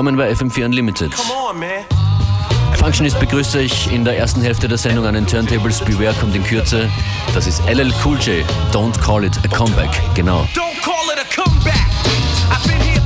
Willkommen bei FM4 Unlimited. Functionist begrüße ich in der ersten Hälfte der Sendung an den Turntables. Beware kommt in Kürze. Das ist LL Cool J. Don't call it a comeback. Genau. Don't call it a comeback. I've been here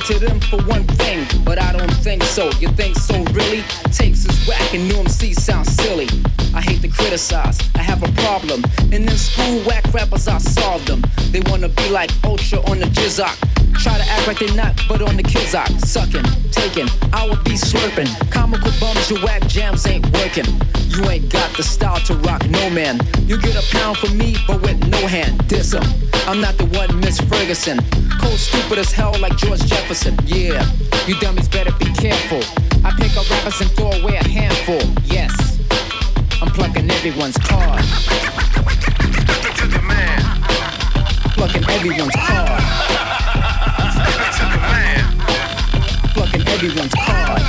say to them for one thing, but I don't think so. You think so, really? Tapes is whack and new MC sound silly. I hate to criticize, I have a problem. And in school, whack rappers, I solve them. They wanna be like Ultra on the Jizzok. Try to act like they're not, but on the Kizok. Sucking, taking, I will be slurping. Comical bums, your whack jams ain't working. You ain't got the style to rock, no man. You get a pound from me, but with no hand. Diss em. I'm not the one, Miss Ferguson. Cold stupid as hell like George Jefferson. Yeah, you dummies better be careful. I pick up rappers and throw away a handful. Yes, I'm plucking everyone's card. Plucking everyone's card. Plucking everyone's card.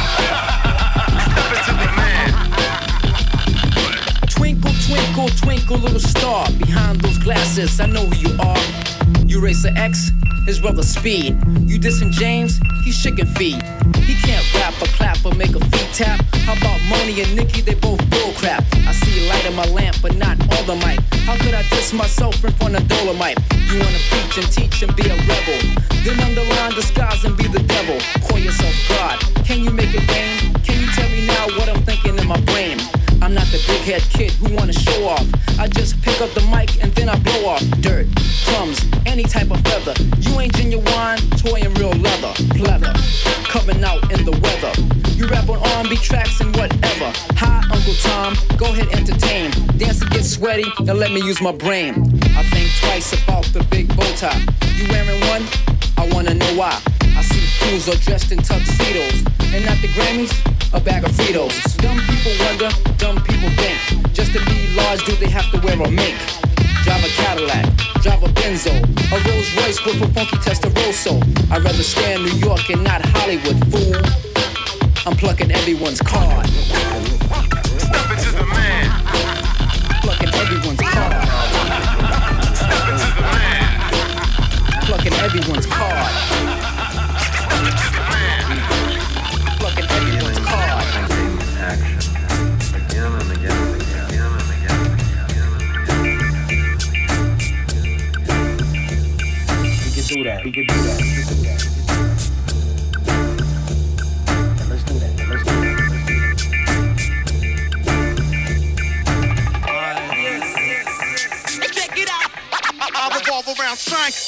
Twinkle, twinkle, twinkle, little star. Behind those glasses, I know who you are. You Racer X, his brother Speed. You dissing James, he's chicken feed. He can't rap or clap or make a feet tap. How about Money and Nikki? They both bullcrap. I see light in my lamp, but not all the mic. How could I diss myself in front of Dolomite? You wanna preach and teach and be a rebel. Then underline disguise and be the devil. Call yourself God. Can you make it rain? Can you tell me now what I'm thinking in my brain? I'm not the big head kid who wanna show off. I just pick up the mic and then I blow off dirt, crumbs, any type of feather. You ain't genuine, toy and real leather, pleather, coming out in the weather. You rap on R&B tracks and whatever. Hi, Uncle Tom, go ahead entertain. Dance to get sweaty now let me use my brain. I think twice about the big bow tie. You wearing one? I wanna know why. Fools are dressed in tuxedos and at the Grammys, a bag of Fritos. Dumb people wonder, dumb people think. Just to be large, do they have to wear a mink? Drive a Cadillac, drive a Benzo, a Rolls Royce with a funky Testarossa. I'd rather stay in New York and not Hollywood, fool. I'm plucking everyone's card. Step into the man. Plucking everyone's card. Step into the man. Plucking everyone's card. Can do that. Do that. Can do that. Let's do that. Let's do that. Around. Frank.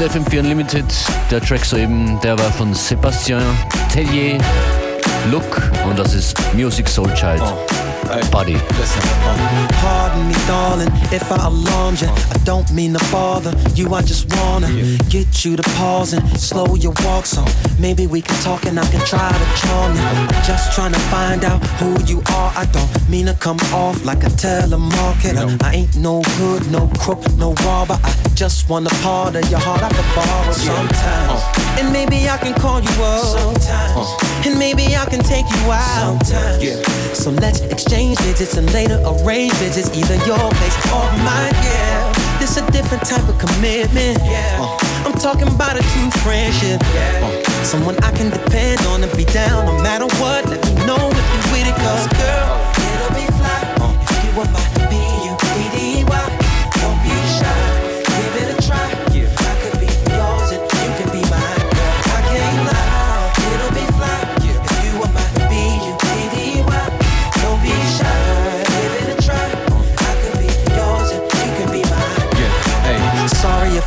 Ist FM4 Unlimited. Der Track soeben, der war von Sébastien Tellier, Look und das ist Music Soul Child. Buddy. Listen, uh, pardon me, darling, if I alarmed you. I don't mean to bother you. I just wanna get you to pause and slow your walk so maybe we can talk and I can try to charm you. I'm just trying to find out who you are. I don't mean to come off like a telemarketer. I ain't no hood, no crook, no robber. I just want a part of your heart I could borrow sometimes. And maybe I can call you up. Sometimes. And maybe I can take you out. Sometimes. Yeah. So let's exchange digits and later arrange visits, either your place or mine. Yeah, this a different type of commitment. Yeah, uh, I'm talking about a true friendship. Yeah, uh, someone I can depend on and be down no matter what. Let me know if you with it, cause girl, it'll be fly uh, if you want my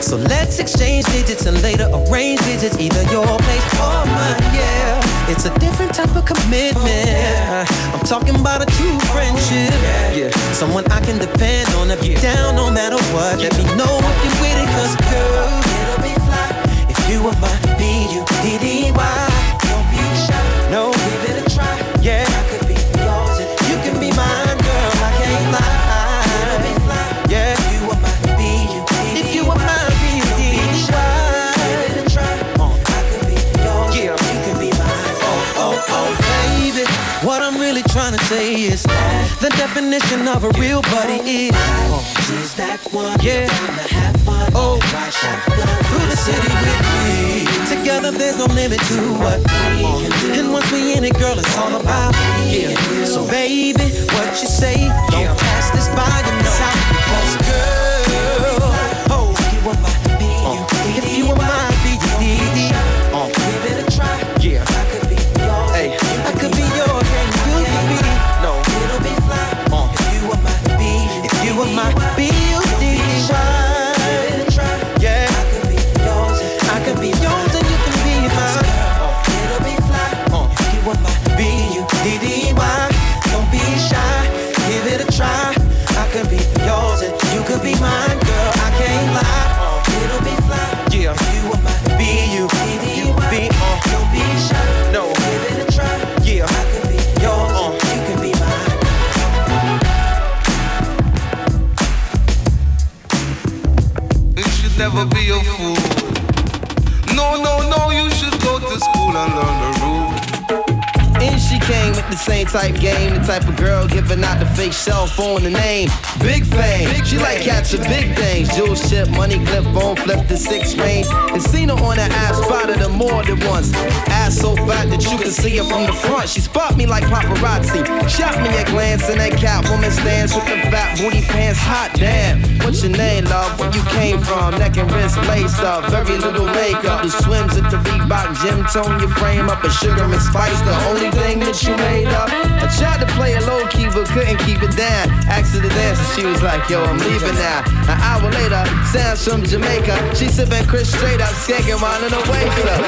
So let's exchange digits and later arrange visits, either your place or mine. Yeah, it's a different type of commitment. I'm talking about a true friendship. Yeah, someone I can depend on to be down no matter what. Let me know if you're with it, cause girl, it'll be fly if you were my B-U-D-D-Y. The definition of a real buddy is. She's that one. Yeah. Have fun. Oh, through the city with me. Together, there's no limit to what we can do. And once we in it, girl, it's all about yeah. So, baby, what you say? Don't pass this by be mine, same type game, the type of girl giving out the fake cell phone, the name Big Fame. She like catching big things, jewel ship, money clip, phone flip the six range. And seen her on the ass, spotted her more than once. Ass so fat that you can see her from the front. She spot me like paparazzi, shot me a glance, in that Catwoman stands with the fat booty pants. Hot damn, what's your name, love? Where you came from? Neck and wrist laced up, very little makeup. The swims at the Reebok gym tone your frame up, a sugar and spice, the only thing that you made up. I tried to play it low key, but couldn't keep it down. Asked her to dance, and she was like, Yo, I'm leaving now. An hour later, Sam's from Jamaica. She sipping Chris straight up, skanking while in the waist up.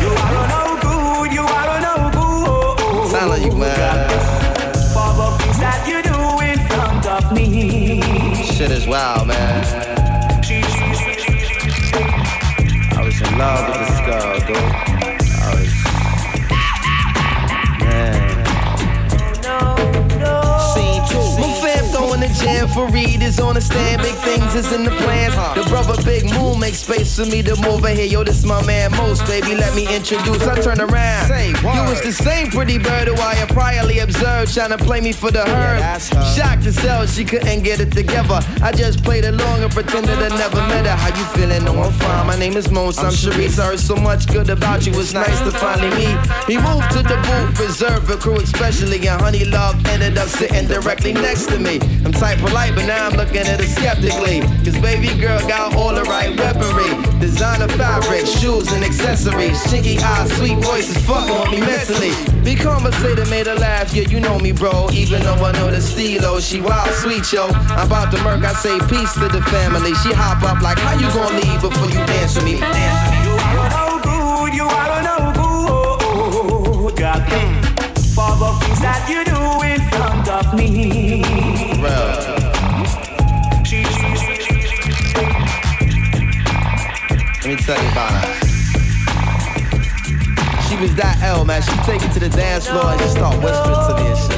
You are no good, you are no good. Sound like you mad. For the things that you do in front of me. Shit is wild, man. I was in love with this girl, dude. Man. Scene two. My fam throwing the jam man Fareed is on the stand. Big things is in the plans. The brother Big Moon makes space for me to move in here. Yo, this my man Mos, baby. Let me introduce. I turn around. Say You was the same pretty bird who I had priorly observed, trying to play me for the herd. Shocked to sell, she couldn't get it together. I just played along and pretended I never met her. How you feeling? No, I'm fine. My name is Mos. I'm Sharice. I heard so much good about you. It's nice to finally meet. He moved to the booth, reserved for crew, especially. And Honey Love ended up sitting directly next to me. I'm type polite, but now I'm looking at her skeptically. Cause baby girl got all the right weaponry. Designer fabric, shoes and accessories. Chinky eyes, sweet voices, fucking with me mentally. Be conversated, made her laugh, yeah, you know me, bro. Even though I know the stilo, oh, she wild, sweet, yo. I'm about to murk, I say peace to the family. She hop up like, how you gonna leave before you dance with me? Dance with me. You are no good, you are no good. God, for the things that you do in front of me. She, Let me tell you about her. She was that L, man. She take it to the dance floor and just start whispering to me and shit.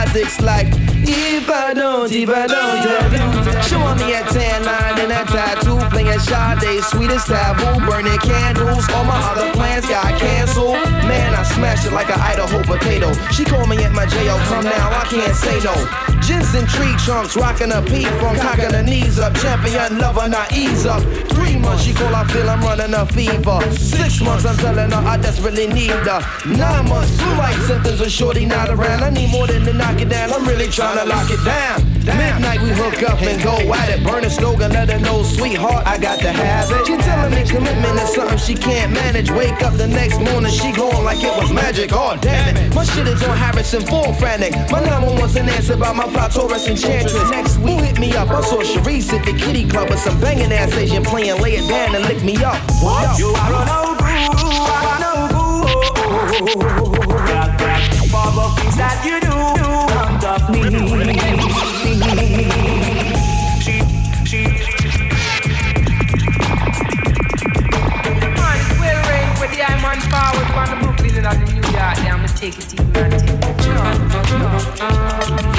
Isaacs like, "If I don't, if I don't tell you." Showing me a tan line and a tattoo, playing Sade, sweetest taboo, burning candles. All my other plans got canceled. Man, I smashed it like an Idaho potato. She call me at my jail, come now, I can't say no. Jensen tree trunks, rocking a P from cocking her knees up. Champion lover, not ease up. Three months, she call, I feel I'm running a fever. Six months, I'm telling her I desperately need her. Nine months, flu like symptoms of shorty not around. I need more than to knock it down, I'm really trying to lock it down. Midnight, we hook up and go at it. Burn a stove and let her know, sweetheart, I got to have it. She telling me commitment is something she can't manage. Wake up the next morning, she going like it was magic. Oh, damn it. My shit is on Harrison, full frantic. My number one's an answer about my plot, Taurus Enchantress. Next week, hit me up. I saw Sharice at the kitty club with some banging ass Asian playing. Lay it down and lick me up. What? You are no good, you are no good. God, God, for the things that you do front of me. Well rain for the I man forward from the Brooklyn and the New York. Yeah, I'ma take it easy, man. Take it.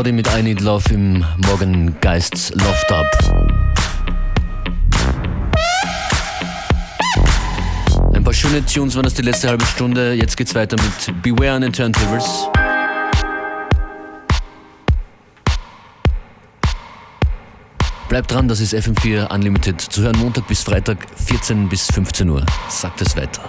Toddy mit I Need Love im Morgengeists Loft Up. Ein paar schöne Tunes waren das die letzte halbe Stunde. Jetzt geht's weiter mit Beware an den Turntables. Bleibt dran, das ist FM4 Unlimited. Zu hören Montag bis Freitag 14 bis 15 Uhr. Sagt es weiter.